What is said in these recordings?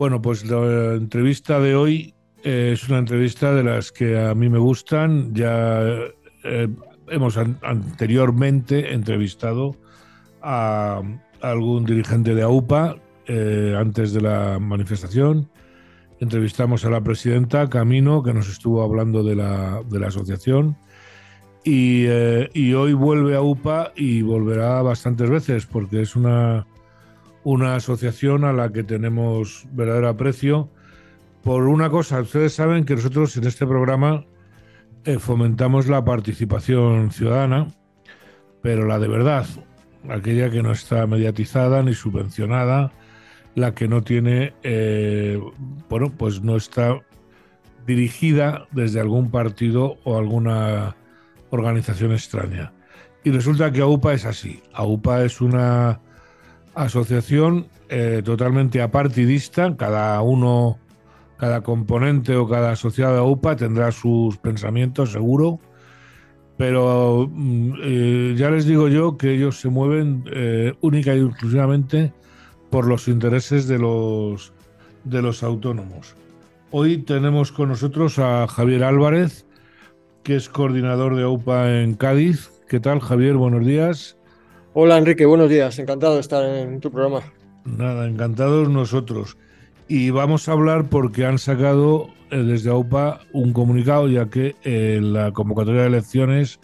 Bueno, pues la entrevista de hoy eh, es una entrevista de las que a mí me gustan. Ya eh, hemos anteriormente entrevistado a, algún dirigente de AUPA eh, antes de la manifestación. Entrevistamos a la presidenta Camino, que nos estuvo hablando de la, de la asociación. Y, y, hoy vuelve a UPA y volverá bastantes veces porque es una, una asociación a la que tenemos verdadero aprecio por una cosa, ustedes saben que nosotros en este programa eh, fomentamos la participación ciudadana, pero la de verdad, aquella que no está mediatizada ni subvencionada, la que no tiene, eh, bueno, pues no está dirigida desde algún partido o alguna organización extraña. Y resulta que AUPA es así. AUPA es una asociación eh, totalmente apartidista, cada uno cada componente o cada asociado a UPA tendrá sus pensamientos, seguro, pero mm, eh, ya les digo yo que ellos se mueven eh, única y exclusivamente por los intereses de los, de los autónomos. Hoy tenemos con nosotros a Javier Álvarez, que es coordinador de AUPA en Cádiz. ¿Qué tal, Javier? Buenos días. Hola, Enrique. Buenos días. Encantado de estar en tu programa. Nada, encantados nosotros. Y vamos a hablar porque han sacado eh, desde AUPA un comunicado, ya que eh, la convocatoria de elecciones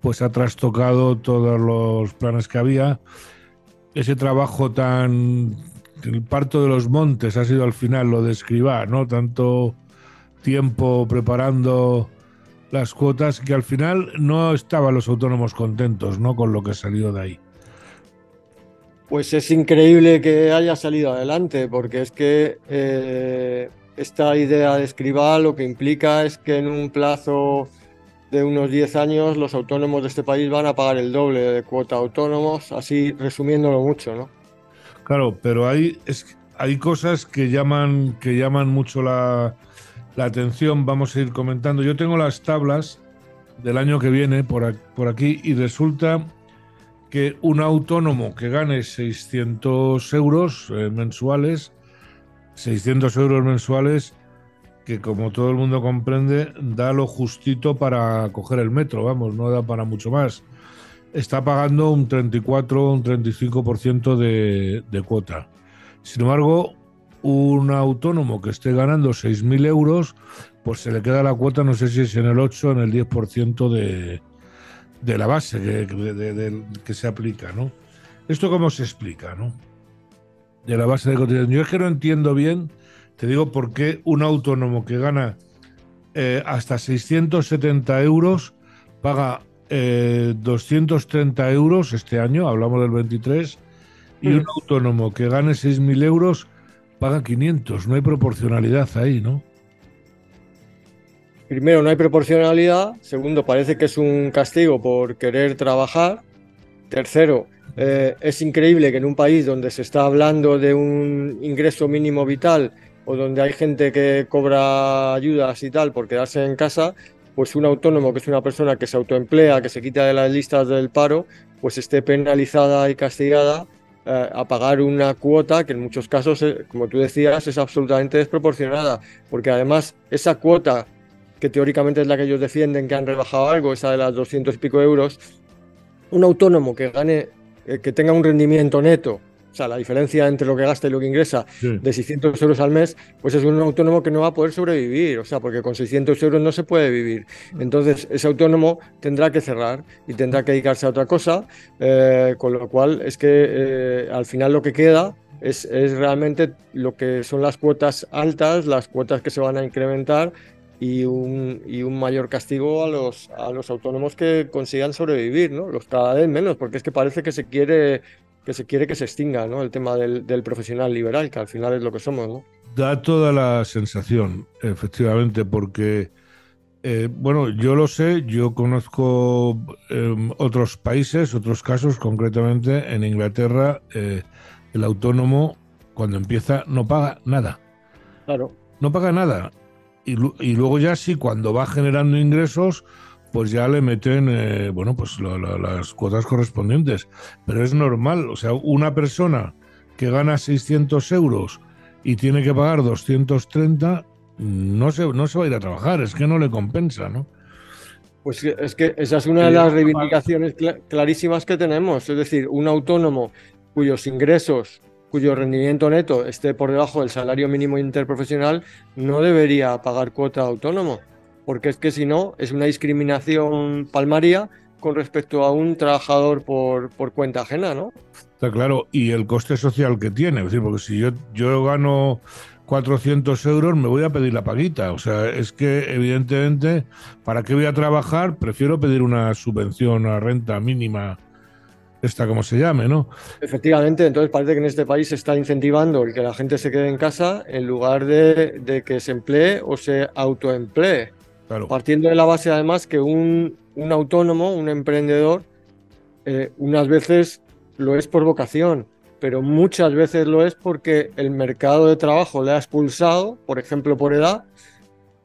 pues ha trastocado todos los planes que había. Ese trabajo tan. El parto de los montes ha sido al final lo de escribir, ¿no? Tanto tiempo preparando las cuotas que al final no estaban los autónomos contentos, ¿no? Con lo que salió de ahí. Pues es increíble que haya salido adelante, porque es que eh, esta idea de escribal lo que implica es que en un plazo de unos 10 años los autónomos de este país van a pagar el doble de cuota autónomos, así resumiéndolo mucho, ¿no? Claro, pero hay, es, hay cosas que llaman, que llaman mucho la, la atención, vamos a ir comentando. Yo tengo las tablas del año que viene por, por aquí y resulta que un autónomo que gane 600 euros eh, mensuales, 600 euros mensuales, que como todo el mundo comprende, da lo justito para coger el metro, vamos, no da para mucho más. Está pagando un 34, un 35% de, de cuota. Sin embargo, un autónomo que esté ganando 6.000 euros, pues se le queda la cuota, no sé si es en el 8 o en el 10% de, de la base que, que se aplica, ¿no? ¿Esto cómo se explica, no? De la base de cotización. Yo es que no entiendo bien, te digo, por qué un autónomo que gana eh, hasta 670 euros paga 230 eh, euros este año, hablamos del 23, y un autónomo que gane 6.000 euros paga 500. No hay proporcionalidad ahí, ¿no? Primero, no hay proporcionalidad. Segundo, parece que es un castigo por querer trabajar. Tercero, eh, es increíble que en un país donde se está hablando de un ingreso mínimo vital o donde hay gente que cobra ayudas y tal por quedarse en casa, pues un autónomo que es una persona que se autoemplea, que se quita de las listas del paro, pues esté penalizada y castigada eh, a pagar una cuota que en muchos casos, eh, como tú decías, es absolutamente desproporcionada, porque además esa cuota que teóricamente es la que ellos defienden, que han rebajado algo, esa de las 200 y pico euros, un autónomo que gane, eh, que tenga un rendimiento neto, o sea, la diferencia entre lo que gasta y lo que ingresa de 600 euros al mes, pues es un autónomo que no va a poder sobrevivir, o sea, porque con 600 euros no se puede vivir. Entonces, ese autónomo tendrá que cerrar y tendrá que dedicarse a otra cosa, eh, con lo cual es que eh, al final lo que queda es, es, realmente lo que son las cuotas altas, las cuotas que se van a incrementar y un, y un mayor castigo a los, a los autónomos que consigan sobrevivir, ¿no? Los cada vez menos, porque es que parece que se quiere que se quiere que se extinga, ¿no? El tema del, del profesional liberal, que al final es lo que somos, ¿no? Da toda la sensación, efectivamente, porque eh, bueno, yo lo sé, yo conozco em, otros países, otros casos, concretamente en Inglaterra, eh, el autónomo cuando empieza no paga nada. Claro. No paga nada y, luego ya sí, cuando va generando ingresos, pues ya le meten, eh, bueno, pues las cuotas correspondientes. Pero es normal, o sea, una persona que gana 600 euros y tiene que pagar 230, no se, no se va a ir a trabajar, es que no le compensa, ¿no? Pues es que esa es una de las reivindicaciones clarísimas que tenemos, es decir, un autónomo cuyos ingresos, cuyo rendimiento neto esté por debajo del salario mínimo interprofesional, no debería pagar cuota autónomo, porque es que si no, es una discriminación palmaria con respecto a un trabajador por, por cuenta ajena, ¿no? Está claro, y el coste social que tiene, es decir, porque si yo, yo gano 400 euros, me voy a pedir la paguita. O sea, es que evidentemente, ¿para qué voy a trabajar? Prefiero pedir una subvención a renta mínima, esta como se llame, ¿no? Efectivamente, entonces parece que en este país se está incentivando el que la gente se quede en casa en lugar de, de que se emplee o se autoemplee. Claro. Partiendo de la base, además, que un, un autónomo, un emprendedor, eh, unas veces lo es por vocación, pero muchas veces lo es porque el mercado de trabajo le ha expulsado, por ejemplo, por edad,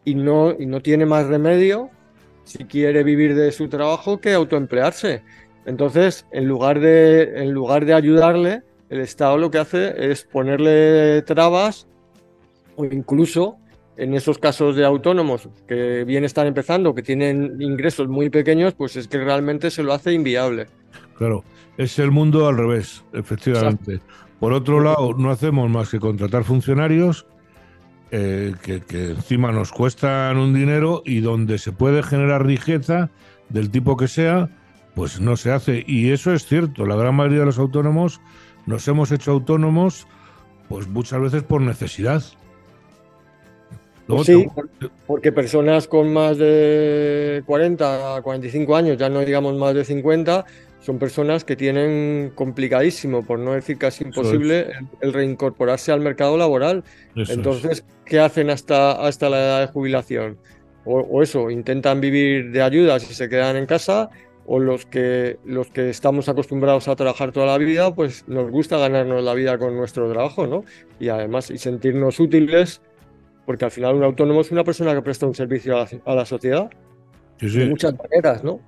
y no, y no tiene más remedio, si quiere vivir de su trabajo, que autoemplearse. Entonces, en lugar de, en lugar de ayudarle, el Estado lo que hace es ponerle trabas o incluso en esos casos de autónomos que bien están empezando, que tienen ingresos muy pequeños, pues es que realmente se lo hace inviable. Claro, es el mundo al revés, efectivamente. Por otro lado, no hacemos más que contratar funcionarios eh, que, encima nos cuestan un dinero y donde se puede generar riqueza del tipo que sea, pues no se hace. Y eso es cierto, la gran mayoría de los autónomos nos hemos hecho autónomos pues muchas veces por necesidad. sí, porque personas con más de 40, 45 años, ya no digamos más de 50, son personas que tienen complicadísimo, por no decir casi imposible, el, reincorporarse al mercado laboral. Entonces, ¿qué hacen hasta, hasta la edad de jubilación? O, eso, intentan vivir de ayudas y se quedan en casa, o los que, los que estamos acostumbrados a trabajar toda la vida, pues nos gusta ganarnos la vida con nuestro trabajo, ¿no? Y además, y sentirnos útiles, porque al final un autónomo es una persona que presta un servicio a la, sociedad. De muchas maneras, ¿no?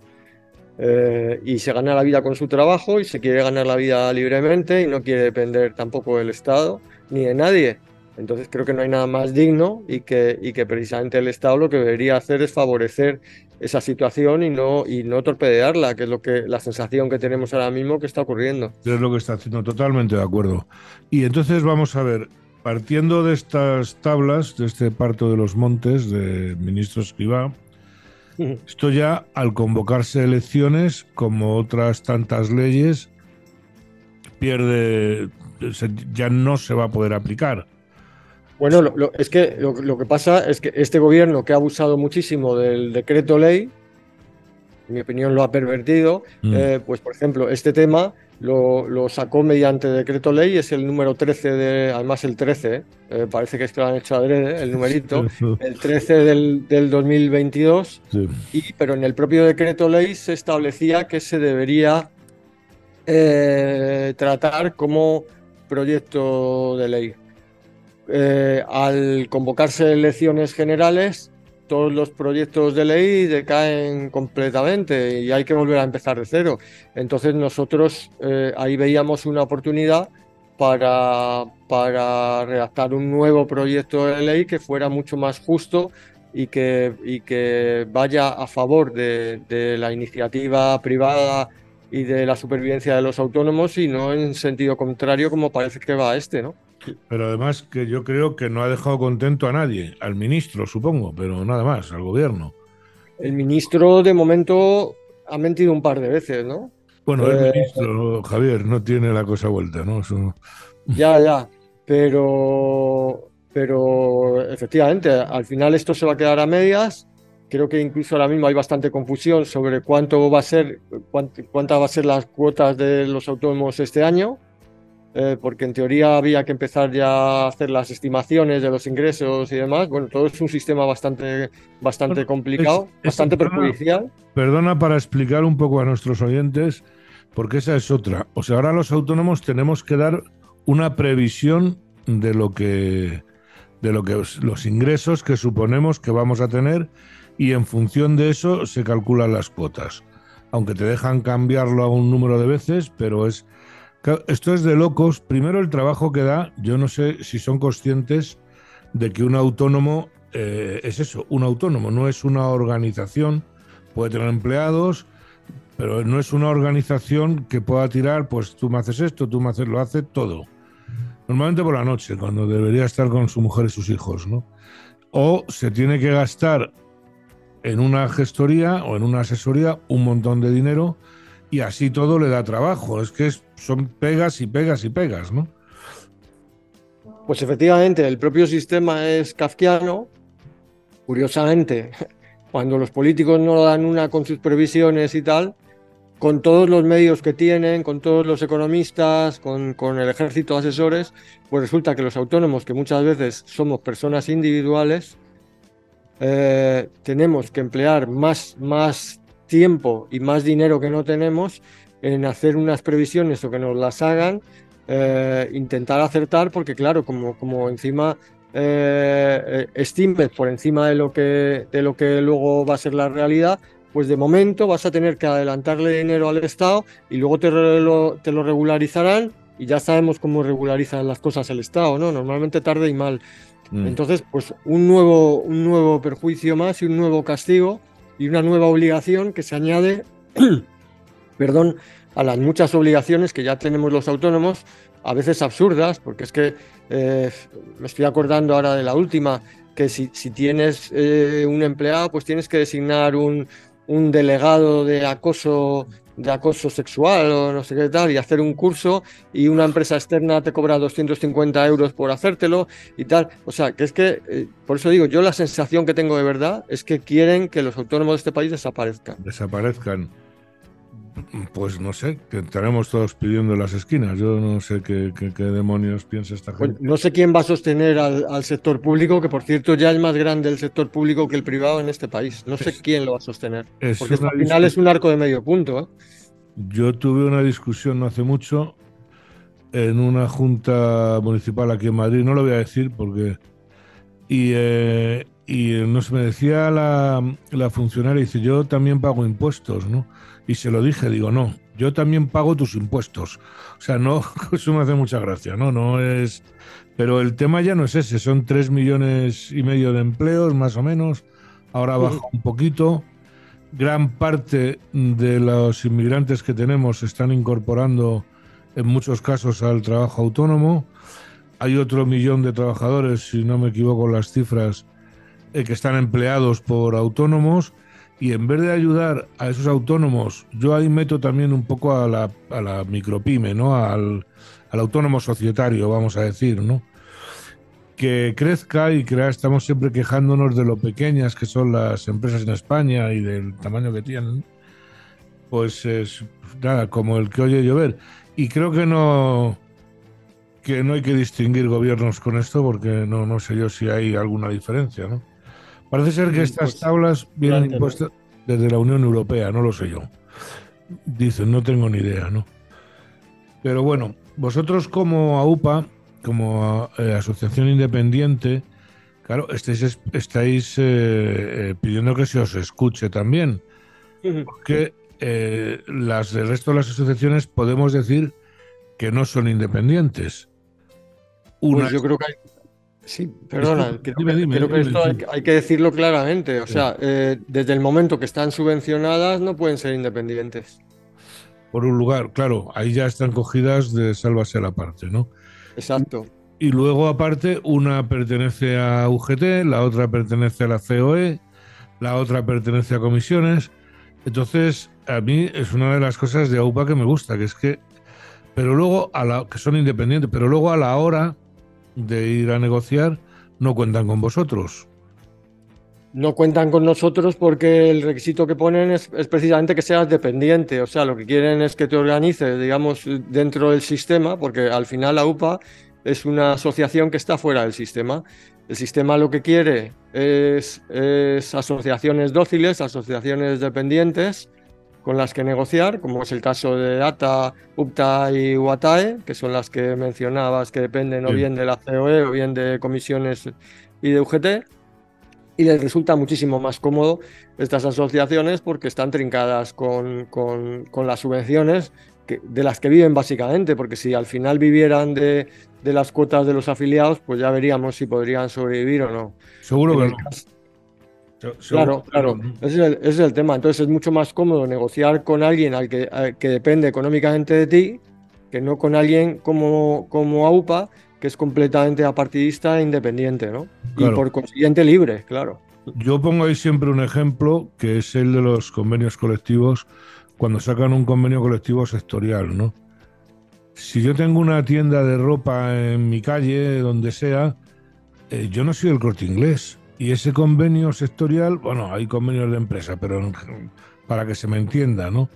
Eh, y se gana la vida con su trabajo y se quiere ganar la vida libremente y no quiere depender tampoco del Estado ni de nadie. Entonces creo que no hay nada más digno y que, y que precisamente el Estado lo que debería hacer es favorecer esa situación y no, y no torpedearla, que es lo que la sensación que tenemos ahora mismo que está ocurriendo. Es lo que está haciendo, totalmente de acuerdo. Y entonces vamos a ver, partiendo de estas tablas, de este parto de los montes de ministro Escribá, esto ya al convocarse elecciones, como otras tantas leyes, pierde, ya no se va a poder aplicar. Bueno, es que lo, que pasa es que este gobierno que ha abusado muchísimo del decreto ley, en mi opinión lo ha pervertido, mm. eh, pues por ejemplo, este tema lo, sacó mediante decreto ley, es el número 13 de, además el 13, eh, parece que es que lo han hecho adrede, el numerito, el 13 del, del 2022, y, pero en el propio decreto ley se establecía que se debería eh, tratar como proyecto de ley. Eh, al convocarse elecciones generales, todos los proyectos de ley decaen completamente y hay que volver a empezar de cero. Entonces nosotros eh, ahí veíamos una oportunidad para, redactar un nuevo proyecto de ley que fuera mucho más justo y que, y que vaya a favor de, de la iniciativa privada y de la supervivencia de los autónomos y no en sentido contrario como parece que va este, ¿no? Pero además que yo creo que no ha dejado contento a nadie, al ministro supongo, pero nada más, al gobierno. El ministro de momento ha mentido un par de veces, ¿no? Bueno, el eh, ministro, Javier, no tiene la cosa vuelta, ¿no? Ya, ya, pero, pero efectivamente, al final esto se va a quedar a medias. Creo que incluso ahora mismo hay bastante confusión sobre cuánto va a ser, cuántas va a ser las cuotas de los autónomos este año. Eh, porque en teoría había que empezar ya a hacer las estimaciones de los ingresos y demás. Bueno, todo es un sistema bastante, bastante complicado, bastante perjudicial. Perdona para explicar un poco a nuestros oyentes, porque esa es otra. O sea, ahora los autónomos tenemos que dar una previsión de lo que de lo que los ingresos que suponemos que vamos a tener y en función de eso se calculan las cuotas. Aunque te dejan cambiarlo a un número de veces, pero es Esto es de locos. Primero el trabajo que da, yo no sé si son conscientes de que un autónomo eh, es eso, un autónomo, no es una organización, puede tener empleados, pero no es una organización que pueda tirar, pues tú me haces esto, tú me haces, lo hace todo. Normalmente por la noche, cuando debería estar con su mujer y sus hijos, ¿no? O se tiene que gastar en una gestoría o en una asesoría un montón de dinero y así todo le da trabajo. Es que son pegas y pegas y pegas, ¿no? Pues efectivamente, el propio sistema es kafkiano. Curiosamente, cuando los políticos no dan una con sus previsiones y tal, con todos los medios que tienen, con todos los economistas, con, el ejército de asesores, pues resulta que los autónomos, que muchas veces somos personas individuales, eh, tenemos que emplear más, más tiempo y más dinero que no tenemos en hacer unas previsiones o que nos las hagan, eh, intentar acertar, porque claro, como, como encima eh, estimes por encima de lo, que, de lo que luego va a ser la realidad, pues de momento vas a tener que adelantarle dinero al Estado y luego te lo, te lo regularizarán y ya sabemos cómo regularizan las cosas el Estado, ¿no? Normalmente tarde y mal. Mm. Entonces, pues un nuevo, un nuevo perjuicio más y un nuevo castigo y una nueva obligación que se añade, perdón, a las muchas obligaciones que ya tenemos los autónomos, a veces absurdas, porque es que eh, me estoy acordando ahora de la última, que si, si tienes eh, un empleado, pues tienes que designar un, un delegado de acoso de acoso sexual o no sé qué tal y hacer un curso y una empresa externa te cobra 250 euros por hacértelo y tal. O sea, que es que, eh, por eso digo, yo la sensación que tengo de verdad es que quieren que los autónomos de este país desaparezcan. Desaparezcan. Pues no sé, que estaremos todos pidiendo en las esquinas. Yo no sé qué, demonios piensa esta pues gente. no sé quién va a sostener al, sector público, que por cierto ya es más grande el sector público que el privado en este país. No sé quién lo va a sostener. porque al final es un arco de medio punto. ¿eh? Yo tuve una discusión no hace mucho en una junta municipal aquí en Madrid, no lo voy a decir porque... Y, eh, y no se me decía la, la funcionaria, dice, yo también pago impuestos, ¿no? Y se lo dije, digo, no, yo también pago tus impuestos. O sea, no, eso me hace mucha gracia, ¿no? No es. Pero el tema ya no es ese, son tres millones y medio de empleos, más o menos. Ahora baja un poquito. Gran parte de los inmigrantes que tenemos se están incorporando en muchos casos al trabajo autónomo. Hay otro millón de trabajadores, si no me equivoco las cifras, eh, que están empleados por autónomos y en vez de ayudar a esos autónomos, yo ahí meto también un poco a la, a la micropyme, ¿no? Al, autónomo societario, vamos a decir, ¿no? Que crezca y que estamos siempre quejándonos de lo pequeñas que son las empresas en España y del tamaño que tienen, pues es nada, como el que oye llover. Y creo que no que no hay que distinguir gobiernos con esto porque no, no sé yo si hay alguna diferencia, ¿no? Parece ser que estas pues, tablas vienen impuestas desde la Unión Europea, no lo sé yo. Dicen, no tengo ni idea, ¿no? Pero bueno, vosotros como AUPA, como eh, Asociación Independiente, claro, estáis, estáis eh, eh, pidiendo que se os escuche también. Porque las del resto de las asociaciones podemos decir que no son independientes. Pues yo creo que hay, Sí, perdona, creo, que esto hay, que decirlo claramente. O sea, eh, desde el momento que están subvencionadas no pueden ser independientes. Por un lugar, claro, ahí ya están cogidas de sálvase a la parte, ¿no? Exacto. Y luego, aparte, una pertenece a UGT, la otra pertenece a la COE, la otra pertenece a comisiones. Entonces, a mí es una de las cosas de AUPA que me gusta, que es que, pero luego, a la, que son independientes, pero luego a la hora de ir a negociar no cuentan con vosotros. No cuentan con nosotros porque el requisito que ponen es, precisamente que seas dependiente. O sea, lo que quieren es que te organices, digamos, dentro del sistema, porque al final la UPA es una asociación que está fuera del sistema. El sistema lo que quiere es, es asociaciones dóciles, asociaciones dependientes, con las que negociar, como es el caso de ATA, UPTA y UATAE, que son las que mencionabas que dependen o bien de la COE o bien de comisiones y de UGT. Y les resulta muchísimo más cómodo estas asociaciones porque están trincadas con, con, las subvenciones de las que viven básicamente, porque si al final vivieran de, de, las cuotas de los afiliados, pues ya veríamos si podrían sobrevivir o no. Seguro que no. Claro, claro, ese es, el, tema. Entonces es mucho más cómodo negociar con alguien al que, que depende económicamente de ti que no con alguien como, como AUPA, que es completamente apartidista e independiente, ¿no? Y por consiguiente libre, claro. Yo pongo ahí siempre un ejemplo, que es el de los convenios colectivos, cuando sacan un convenio colectivo sectorial, ¿no? Si yo tengo una tienda de ropa en mi calle, donde sea, eh, yo no soy el corte inglés. Y ese convenio sectorial, bueno, hay convenios de empresa, pero para que se me entienda, ¿no?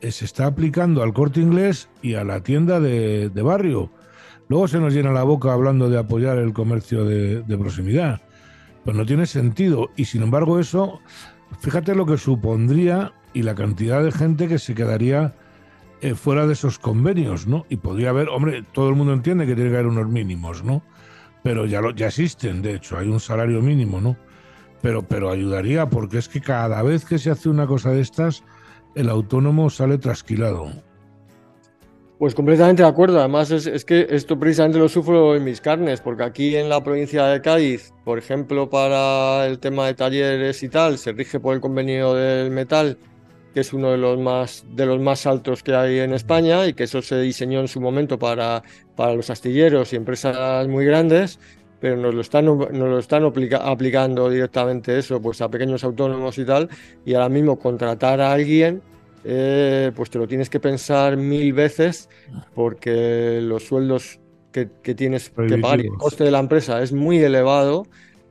Eh, se está aplicando al corte inglés y a la tienda de, barrio. Luego se nos llena la boca hablando de apoyar el comercio de, proximidad. Pues no tiene sentido. Y sin embargo eso, fíjate lo que supondría y la cantidad de gente que se quedaría eh, fuera de esos convenios, ¿no? Y podría haber, hombre, todo el mundo entiende que tiene que haber unos mínimos, ¿no? Pero ya, lo, ya existen, de hecho, hay un salario mínimo, ¿no? Pero, pero ayudaría porque es que cada vez que se hace una cosa de estas, el autónomo sale trasquilado. Pues completamente de acuerdo. Además, es, que esto precisamente lo sufro en mis carnes, porque aquí en la provincia de Cádiz, por ejemplo, para el tema de talleres y tal, se rige por el convenio del metal, que es uno de los más, de los más altos que hay en España y que eso se diseñó en su momento para, para los astilleros y empresas muy grandes pero nos lo están, nos lo están aplicando directamente eso, pues a pequeños autónomos y tal, y ahora mismo contratar a alguien, eh, pues te lo tienes que pensar mil veces porque los sueldos que, tienes que pagar y el coste de la empresa es muy elevado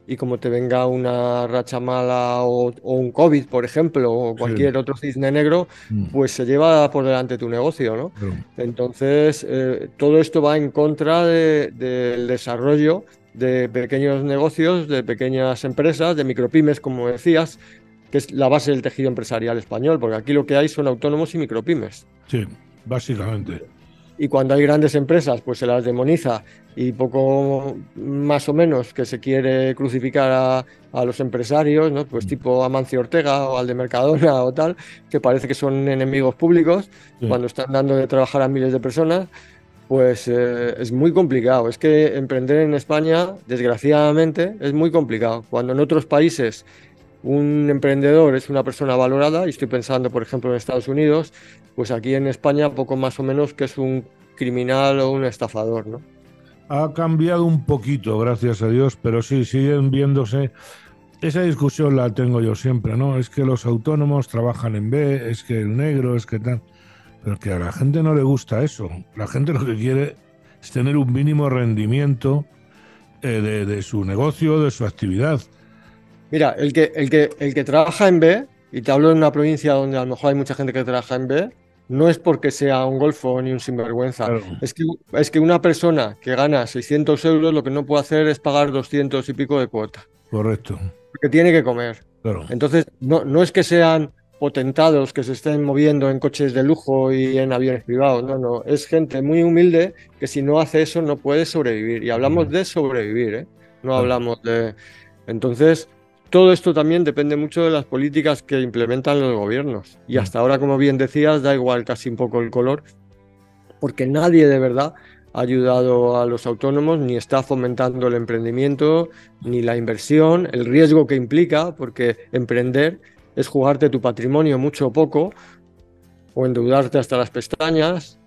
y como te venga una racha mala o, un COVID, por ejemplo, o cualquier otro cisne negro, mm. pues se lleva por delante tu negocio, ¿no? Entonces, eh, todo esto va en contra del desarrollo de pequeños negocios, de pequeñas empresas, de micropymes, como decías, que es la base del tejido empresarial español, porque aquí lo que hay son autónomos y micropymes. Sí, básicamente. Y cuando hay grandes empresas, pues se las demoniza y poco más o menos que se quiere crucificar a, los empresarios, ¿no? pues tipo Amancio Ortega o al de Mercadona o tal, que parece que son enemigos públicos cuando están dando de trabajar a miles de personas pues eh, es muy complicado. Es que emprender en España, desgraciadamente, es muy complicado. Cuando en otros países un emprendedor es una persona valorada, y estoy pensando, por ejemplo, en Estados Unidos, pues aquí en España poco más o menos que es un criminal o un estafador, ¿no? Ha cambiado un poquito, gracias a Dios, pero sí, siguen viéndose. Esa discusión la tengo yo siempre, ¿no? Es que los autónomos trabajan en B, es que el negro, es que tal. Pero que a la gente no le gusta eso. La gente lo que quiere es tener un mínimo rendimiento eh, de, su negocio, de su actividad. Mira, el que, el, que, el que trabaja en B, y te hablo de una provincia donde a lo mejor hay mucha gente que trabaja en B, no es porque sea un golfo ni un sinvergüenza. Es, que, es que una persona que gana 600 euros lo que no puede hacer es pagar 200 y pico de cuota. Correcto. Porque tiene que comer. Entonces, no, no es que sean potentados que se estén moviendo en coches de lujo y en aviones privados. No, no, es gente muy humilde que si no hace eso no puede sobrevivir. Y hablamos de sobrevivir, ¿eh? no hablamos de... Entonces, todo esto también depende mucho de las políticas que implementan los gobiernos. Y hasta ahora, como bien decías, da igual casi un poco el color, porque nadie de verdad ha ayudado a los autónomos, ni está fomentando el emprendimiento, ni la inversión, el riesgo que implica, porque emprender es jugarte tu patrimonio mucho o poco, o endeudarte hasta las pestañas.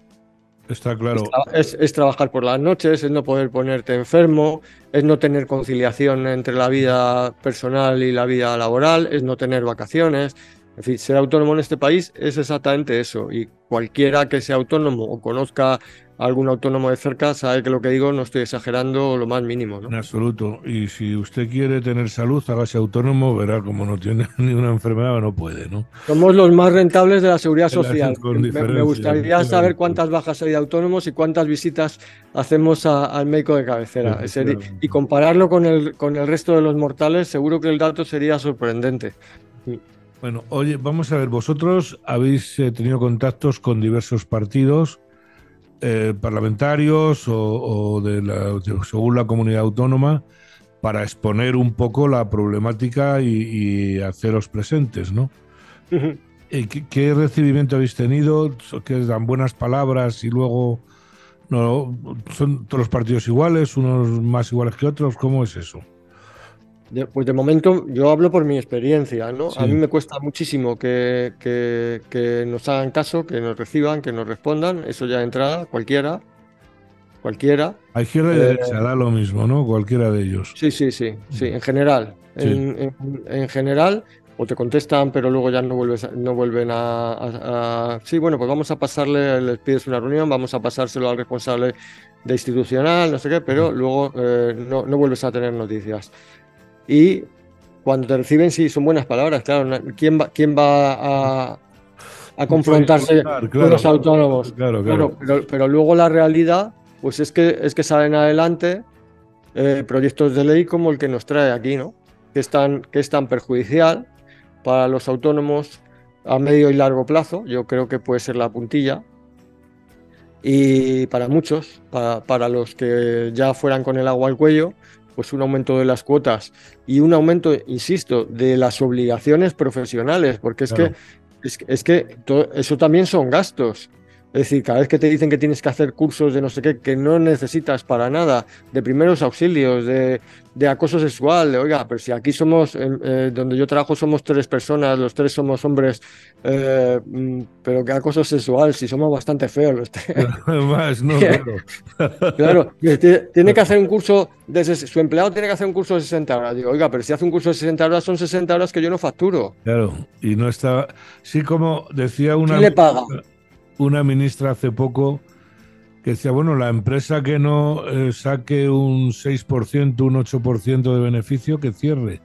Está claro. Es, trabajar por las noches, es no poder ponerte enfermo, es no tener conciliación entre la vida personal y la vida laboral, es no tener vacaciones. En fin, ser autónomo en este país es exactamente eso. Y cualquiera que sea autónomo o conozca algún autónomo de cerca sabe que lo que digo no estoy exagerando lo más mínimo. ¿no? En absoluto. Y si usted quiere tener salud, hágase autónomo, verá como no tiene ni una enfermedad no puede. ¿no? Somos los más rentables de la seguridad social. Me, gustaría saber cuántas bajas hay de autónomos y cuántas visitas hacemos al médico de cabecera. y compararlo con el, con el resto de los mortales, seguro que el dato sería sorprendente. Bueno, oye, vamos a ver, vosotros habéis eh, tenido contactos con diversos partidos eh, parlamentarios o, de la, según la comunidad autónoma para exponer un poco la problemática y, haceros presentes, ¿no? ¿Qué, recibimiento habéis tenido? ¿Que dan buenas palabras y luego no son todos los partidos iguales, unos más iguales que otros? ¿Cómo es eso? Pues de momento yo hablo por mi experiencia, ¿no? A mí me cuesta muchísimo que, que, nos hagan caso, que nos reciban, que nos respondan, eso ya de entrada, cualquiera, cualquiera. A izquierda y eh, derecha da lo mismo, ¿no? Cualquiera de ellos. Sí, sí, sí, sí, en general. En, en, general, o te contestan, pero luego ya no, vuelves, no vuelven a, Sí, bueno, pues vamos a pasarle, les pides una reunión, vamos a pasárselo al responsable de institucional, no sé qué, pero luego eh, no, no, vuelves a tener noticias. Y cuando te reciben, sí, son buenas palabras, claro. ¿Quién va, quién va a, a confrontarse con los autónomos? Claro, claro. pero, pero, luego la realidad, pues es que, es que salen adelante eh, proyectos de ley como el que nos trae aquí, ¿no? Que es tan, que es tan perjudicial para los autónomos a medio y largo plazo, yo creo que puede ser la puntilla. Y para muchos, para, los que ya fueran con el agua al cuello, pues un aumento de las cuotas y un aumento, insisto, de las obligaciones profesionales, porque es que es, que eso también son gastos. Es decir, cada vez que te dicen que tienes que hacer cursos de no sé qué, que no necesitas para nada, de primeros auxilios, de, acoso sexual, de, oiga, pero si aquí somos, eh, donde yo trabajo somos tres personas, los tres somos hombres, eh, mm, pero que acoso sexual, si somos bastante feos los tres. Más, no, claro. claro, tiene que hacer un curso, de su empleado tiene que hacer un curso de 60 horas. Digo, oiga, pero si hace un curso de 60 horas, son 60 horas que yo no facturo. Claro, y no está, sí como decía una... ¿Quién le paga? Una ministra hace poco que decía, bueno, la empresa que no eh, saque un 6%, un 8% de beneficio, que cierre.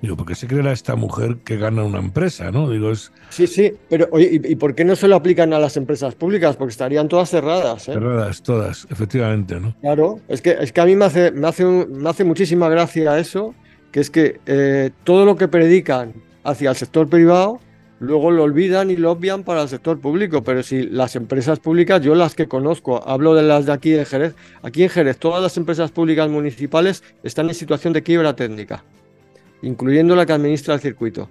Digo, ¿por qué se creerá esta mujer que gana una empresa, no? Digo, es... Sí, sí, pero oye, ¿y, por qué no se lo aplican a las empresas públicas? Porque estarían todas cerradas, ¿eh? Cerradas, todas, efectivamente, ¿no? Claro, es que, es que a mí me hace, me hace, me hace muchísima gracia eso, que es que eh, todo lo que predican hacia el sector privado luego lo olvidan y lo obvian para el sector público, pero si las empresas públicas, yo las que conozco, hablo de las de aquí de Jerez, aquí en Jerez todas las empresas públicas municipales están en situación de quiebra técnica, incluyendo la que administra el circuito.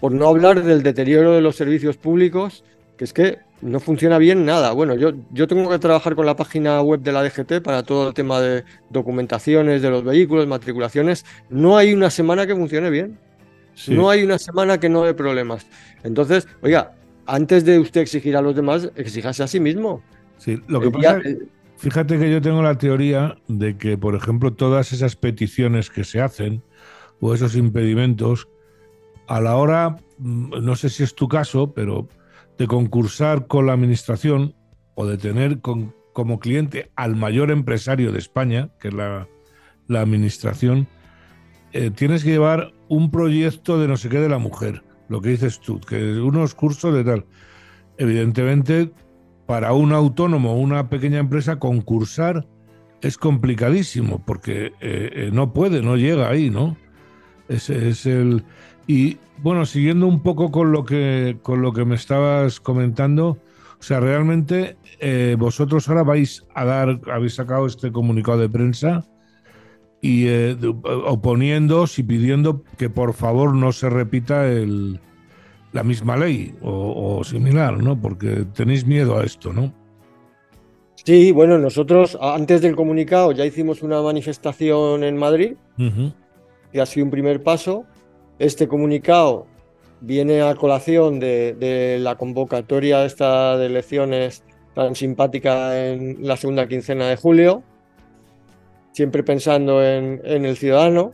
Por no hablar del deterioro de los servicios públicos, que es que no funciona bien nada. Bueno, yo, yo tengo que trabajar con la página web de la DGT para todo el tema de documentaciones de los vehículos, matriculaciones. No hay una semana que funcione bien. No hay una semana que no dé problemas. Entonces, oiga, antes de usted exigir a los demás, exíjase a sí mismo. Sí, lo que pasa fíjate que yo tengo la teoría de que, por ejemplo, todas esas peticiones que se hacen o esos impedimentos, a la hora, mm, no sé si es tu caso, pero de concursar con la administración o de tener como cliente al mayor empresario de España, que es la, la administración, eh, tienes que llevar un proyecto de no sé qué de la mujer, lo que dices tú, que unos cursos de tal. Evidentemente, para un autónomo o una pequeña empresa, concursar es complicadísimo, porque eh, eh, no puede, no llega ahí, ¿no? Ese es el. Y bueno, siguiendo un poco con lo que, con lo que me estabas comentando, o sea, realmente vosotros ahora vais a dar, habéis sacado este comunicado de prensa y eh, oponiéndose y pidiendo que por favor no se repita el, la misma ley o, similar, ¿no? Porque tenéis miedo a esto, ¿no? Sí, bueno, nosotros antes del comunicado ya hicimos una manifestación en Madrid, y ha sido un primer paso. Este comunicado viene a colación de, de la convocatoria esta de elecciones tan simpática en la segunda quincena de julio siempre pensando en, el ciudadano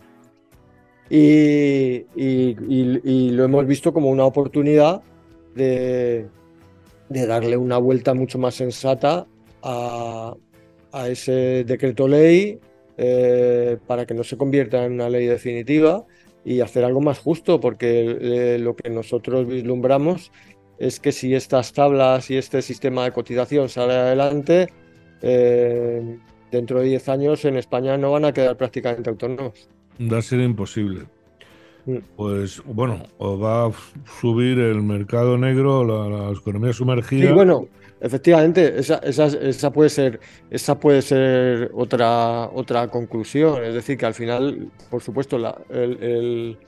y, lo hemos visto como una oportunidad de, darle una vuelta mucho más sensata a, ese decreto ley eh, para que no se convierta en una ley definitiva y hacer algo más justo, porque eh, lo que nosotros vislumbramos es que si estas tablas y este sistema de cotización sale adelante, eh, dentro de 10 años en España no van a quedar prácticamente autónomos. Va a ser imposible. Mm. Pues bueno, o va a subir el mercado negro, la, economía sumergida. Sí, bueno, efectivamente, esa, esa, puede ser, esa puede ser otra, otra conclusión. Es decir, que al final, por supuesto, la, el,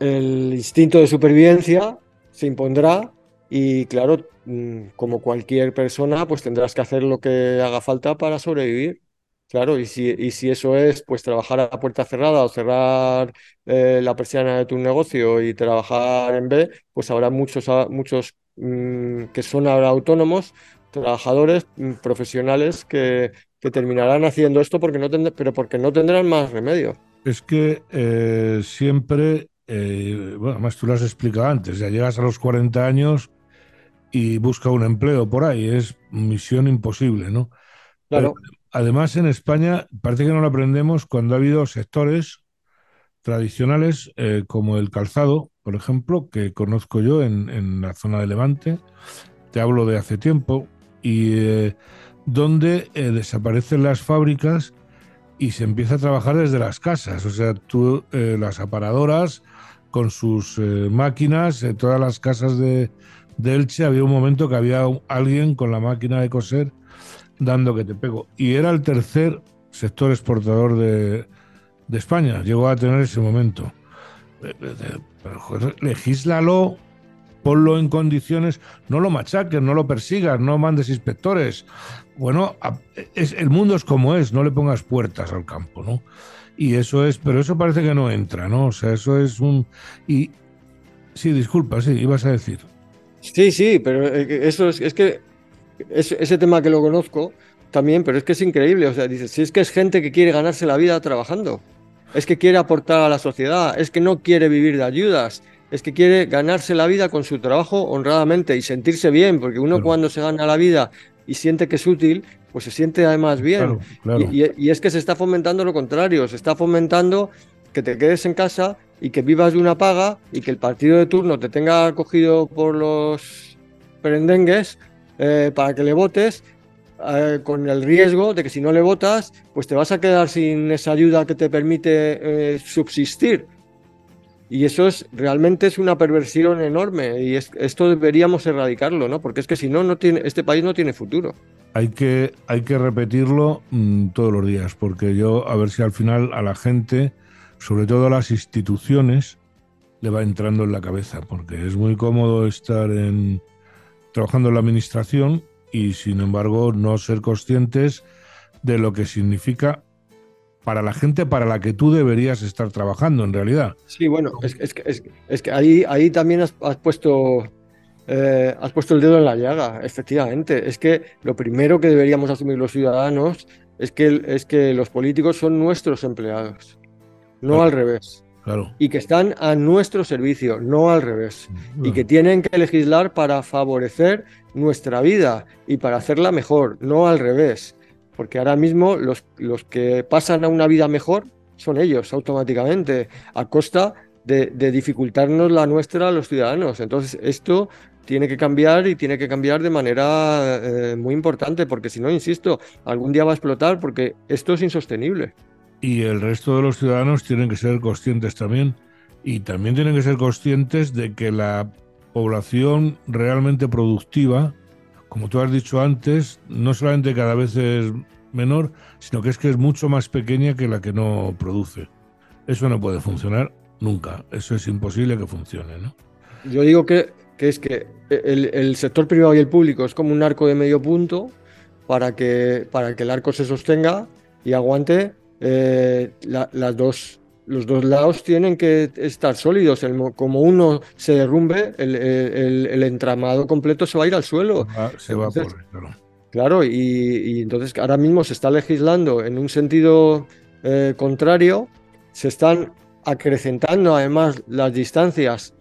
el instinto de supervivencia se impondrá y claro, mm, como cualquier persona, pues tendrás que hacer lo que haga falta para sobrevivir. Claro, y si, y si eso es pues trabajar a puerta cerrada o cerrar eh, la persiana de tu negocio y trabajar en B, pues habrá muchos, muchos mm, que son ahora autónomos, trabajadores mm, profesionales que, que, terminarán haciendo esto porque no pero porque no tendrán más remedio. Es que eh, siempre, eh, bueno, además tú lo has explicado antes, ya llegas a los 40 años y busca un empleo por ahí, es misión imposible, ¿no? Claro. Además, en España parece que no lo aprendemos cuando ha habido sectores tradicionales eh, como el calzado, por ejemplo, que conozco yo en, la zona de Levante, te hablo de hace tiempo, y eh, donde eh, desaparecen las fábricas y se empieza a trabajar desde las casas. O sea, tú, las aparadoras con sus máquinas, todas las casas de, de Elche había un momento que había alguien con la máquina de coser dando que te pego. Y era el tercer sector exportador de, España. Llegó a tener ese momento. Eh, eh, pero, legislalo, ponlo en condiciones, no lo machaques, no lo persigas, no mandes inspectores. Bueno, el mundo es como es, no le pongas puertas al campo, ¿no? Y eso es, pero eso parece que no entra, ¿no? O sea, eso es un... Y sí, disculpa, sí, ibas a decir. Sí, sí, pero eso es, es que ese tema que lo conozco también, pero es que es increíble. O sea, dices, si es que es gente que quiere ganarse la vida trabajando, es que quiere aportar a la sociedad, es que no quiere vivir de ayudas, es que quiere ganarse la vida con su trabajo honradamente y sentirse bien, porque uno cuando se gana la vida y siente que es útil, pues se siente además bien. Y, es que se está fomentando lo contrario, se está fomentando que te quedes en casa y que vivas de una paga y que el partido de turno te tenga cogido por los perendengues eh, para que le votes, eh, con el riesgo de que si no le votas, pues te vas a quedar sin esa ayuda que te permite eh, subsistir. Y eso es realmente es una perversión enorme y esto deberíamos erradicarlo, ¿no? Porque es que si no, no tiene, este país no tiene futuro. Hay que, hay que repetirlo mm, todos los días, porque yo a ver si al final a la gente, sobre todo a las instituciones, le va entrando en la cabeza, porque es muy cómodo estar en, trabajando en la administración y sin embargo no ser conscientes de lo que significa para la gente para la que tú deberías estar trabajando en realidad. Sí, bueno, es, es, que ahí, ahí también has, puesto eh, has puesto el dedo en la llaga, efectivamente. Es que lo primero que deberíamos asumir los ciudadanos es que, es que los políticos son nuestros empleados, no al revés. Y que están a nuestro servicio, no al revés. Y que tienen que legislar para favorecer nuestra vida y para hacerla mejor, no al revés. Porque ahora mismo los, los que pasan a una vida mejor son ellos automáticamente, a costa de, dificultarnos la nuestra a los ciudadanos. Entonces, esto tiene que cambiar y tiene que cambiar de manera eh, muy importante, porque si no, insisto, algún día va a explotar porque esto es insostenible y el resto de los ciudadanos tienen que ser conscientes también y también tienen que ser conscientes de que la población realmente productiva, como tú has dicho antes, no solamente cada vez es menor, sino que es que es mucho más pequeña que la que no produce. Eso no puede funcionar nunca, eso es imposible que funcione. ¿no? Yo digo que, que es que el, el, sector privado y el público es como un arco de medio punto para que, para que el arco se sostenga y aguante eh, las dos, los dos lados tienen que estar sólidos. como uno se derrumbe, el, entramado completo se va a ir al suelo. se va por, claro. y, entonces ahora mismo se está legislando en un sentido eh, contrario, se están acrecentando además las distancias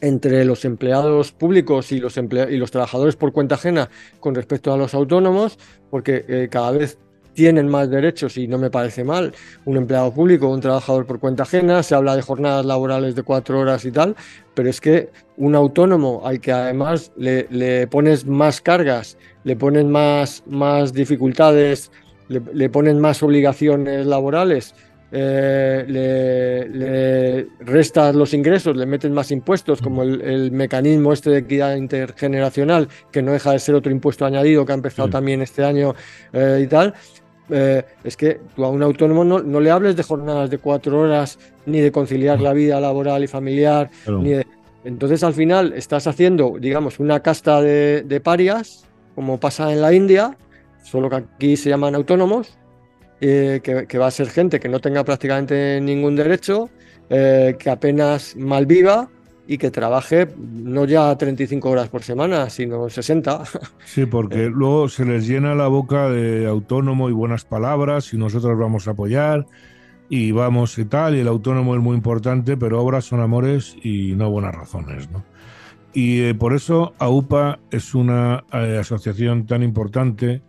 entre los empleados públicos y los, y los trabajadores por cuenta ajena con respecto a los autónomos, porque eh, cada vez tienen más derechos y no me parece mal. Un empleado público, un trabajador por cuenta ajena, se habla de jornadas laborales de cuatro horas y tal, pero es que un autónomo al que además le, pones más cargas, le pones más, más dificultades, le, pones más obligaciones laborales, eh, le, restas los ingresos, le metes más impuestos, como el, mecanismo este de equidad intergeneracional, que no deja de ser otro impuesto añadido que ha empezado también este año eh, y tal, eh, es que tú a un autónomo no, no, le hables de jornadas de cuatro horas, ni de conciliar la vida laboral y familiar, ni Entonces al final estás haciendo, digamos, una casta de, parias, como pasa en la India, solo que aquí se llaman autónomos, eh, que, va a ser gente que no tenga prácticamente ningún derecho, eh, que apenas malviva y que trabaje no ya 35 horas por semana, sino 60. Sí, porque luego se les llena la boca de autónomo y buenas palabras y nosotros vamos a apoyar y vamos y tal, y el autónomo es muy importante, pero obras son amores y no buenas razones, ¿no? Y eh, por eso AUPA es una eh, asociación tan importante,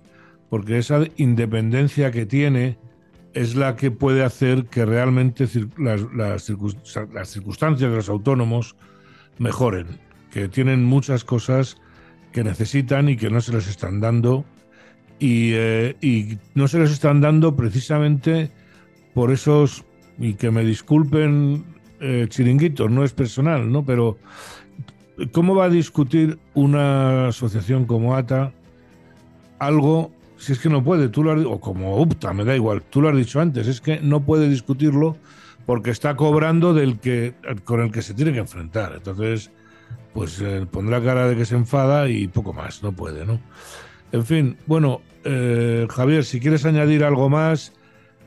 porque esa independencia que tiene es la que puede hacer que realmente las, circunstancias de los autónomos mejoren, que tienen muchas cosas que necesitan y que no se les están dando. Y, eh, no se les están dando precisamente por esos, y que me disculpen eh, chiringuitos, no es personal, ¿no? Pero ¿cómo va a discutir una asociación como ATA algo si es que no puede, tú lo has, o como UPTA, me da igual, tú lo has dicho antes, es que no puede discutirlo porque está cobrando del que con el que se tiene que enfrentar. Entonces, pues eh, pondrá cara de que se enfada y poco más, no puede, ¿no? En fin, bueno, eh, Javier, si quieres añadir algo más,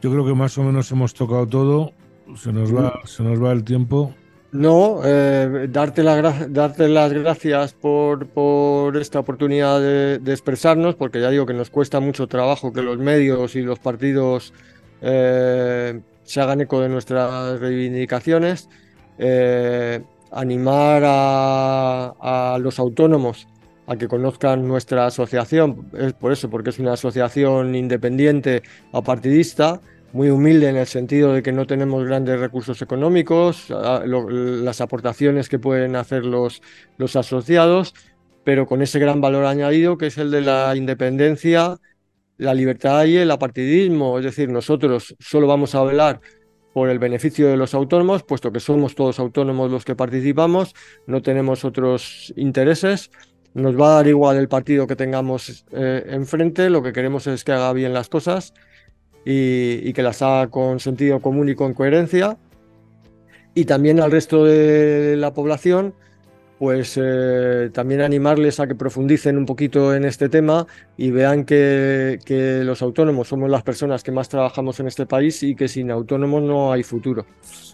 yo creo que más o menos hemos tocado todo. Se nos va, se nos va el tiempo. No, eh, darte, darte, las gracias por, por esta oportunidad de, expresarnos, porque ya digo que nos cuesta mucho trabajo que los medios y los partidos eh, se hagan eco de nuestras reivindicaciones. Eh, animar a, a, los autónomos a que conozcan nuestra asociación, es por eso, porque es una asociación independiente apartidista muy humilde en el sentido de que no tenemos grandes recursos económicos, las aportaciones que pueden hacer los, los asociados, pero con ese gran valor añadido que es el de la independencia, la libertad y el apartidismo. Es decir, nosotros solo vamos a velar por el beneficio de los autónomos, puesto que somos todos autónomos los que participamos, no tenemos otros intereses. Nos va a dar igual el partido que tengamos eh, enfrente, lo que queremos es que haga bien las cosas y, que las haga con sentido común y con coherencia. Y también al resto de la población, pues eh, también animarles a que profundicen un poquito en este tema y vean que, que, los autónomos somos las personas que más trabajamos en este país y que sin autónomos no hay futuro.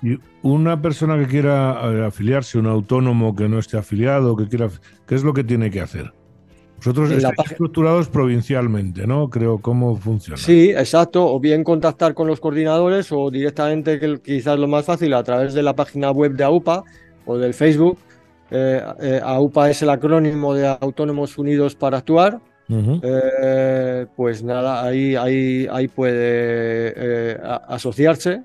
Y una persona que quiera eh, afiliarse, un autónomo que no esté afiliado, que quiera, ¿qué es lo que tiene que hacer? Vosotros estáis estructurados provincialmente, ¿no? Creo cómo funciona. Sí, exacto. O bien contactar con los coordinadores o directamente, que quizás lo más fácil, a través de la página web de AUPA o del Facebook. Eh, eh, AUPA es el acrónimo de Autónomos Unidos para Actuar. Eh, pues nada, ahí, ahí, ahí puede asociarse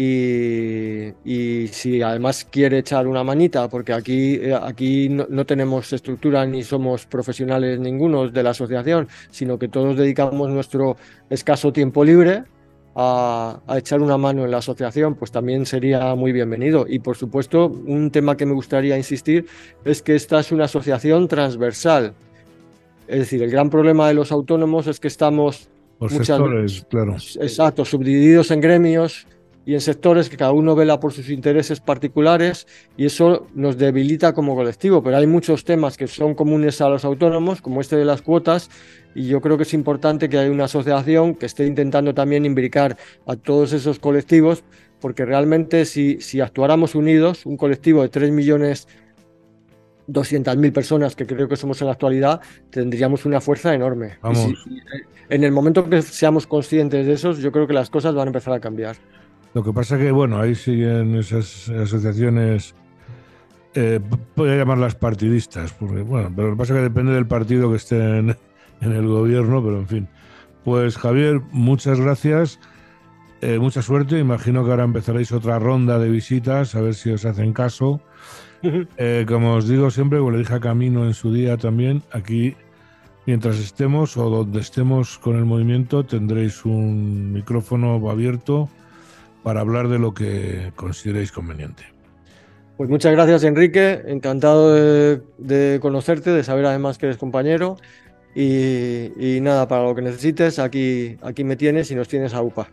y, si además quiere echar una manita, porque aquí, eh, aquí no, tenemos estructura ni somos profesionales ninguno de la asociación, sino que todos dedicamos nuestro escaso tiempo libre a, echar una mano en la asociación, pues también sería muy bienvenido. Y por supuesto, un tema que me gustaría insistir es que esta es una asociación transversal. Es decir, el gran problema de los autónomos es que estamos... muchas, claro. Exacto, subdivididos en gremios y en sectores que cada uno vela por sus intereses particulares y eso nos debilita como colectivo. Pero hay muchos temas que son comunes a los autónomos, como este de las cuotas, y yo creo que es importante que haya una asociación que esté intentando también imbricar a todos esos colectivos, porque realmente si, si actuáramos unidos, un colectivo de 3 millones 200.000 personas, que creo que somos en la actualidad, tendríamos una fuerza enorme. en el momento que seamos conscientes de eso, yo creo que las cosas van a empezar a cambiar. Lo que pasa que, bueno, ahí siguen esas asociaciones, eh, podría llamarlas partidistas, porque, bueno, pero lo que pasa que depende del partido que esté en, el gobierno, pero en fin. Pues Javier, muchas gracias, eh, mucha suerte. Imagino que ahora empezaréis otra ronda de visitas, a ver si os hacen caso. Eh, como os digo siempre, como le dije a Camino en su día también, aquí mientras estemos o donde estemos con el movimiento tendréis un micrófono abierto para hablar de lo que consideréis conveniente. Pues muchas gracias Enrique, encantado de, conocerte, de saber además que eres compañero Y, nada, para lo que necesites, aquí, aquí me tienes y nos tienes a UPA.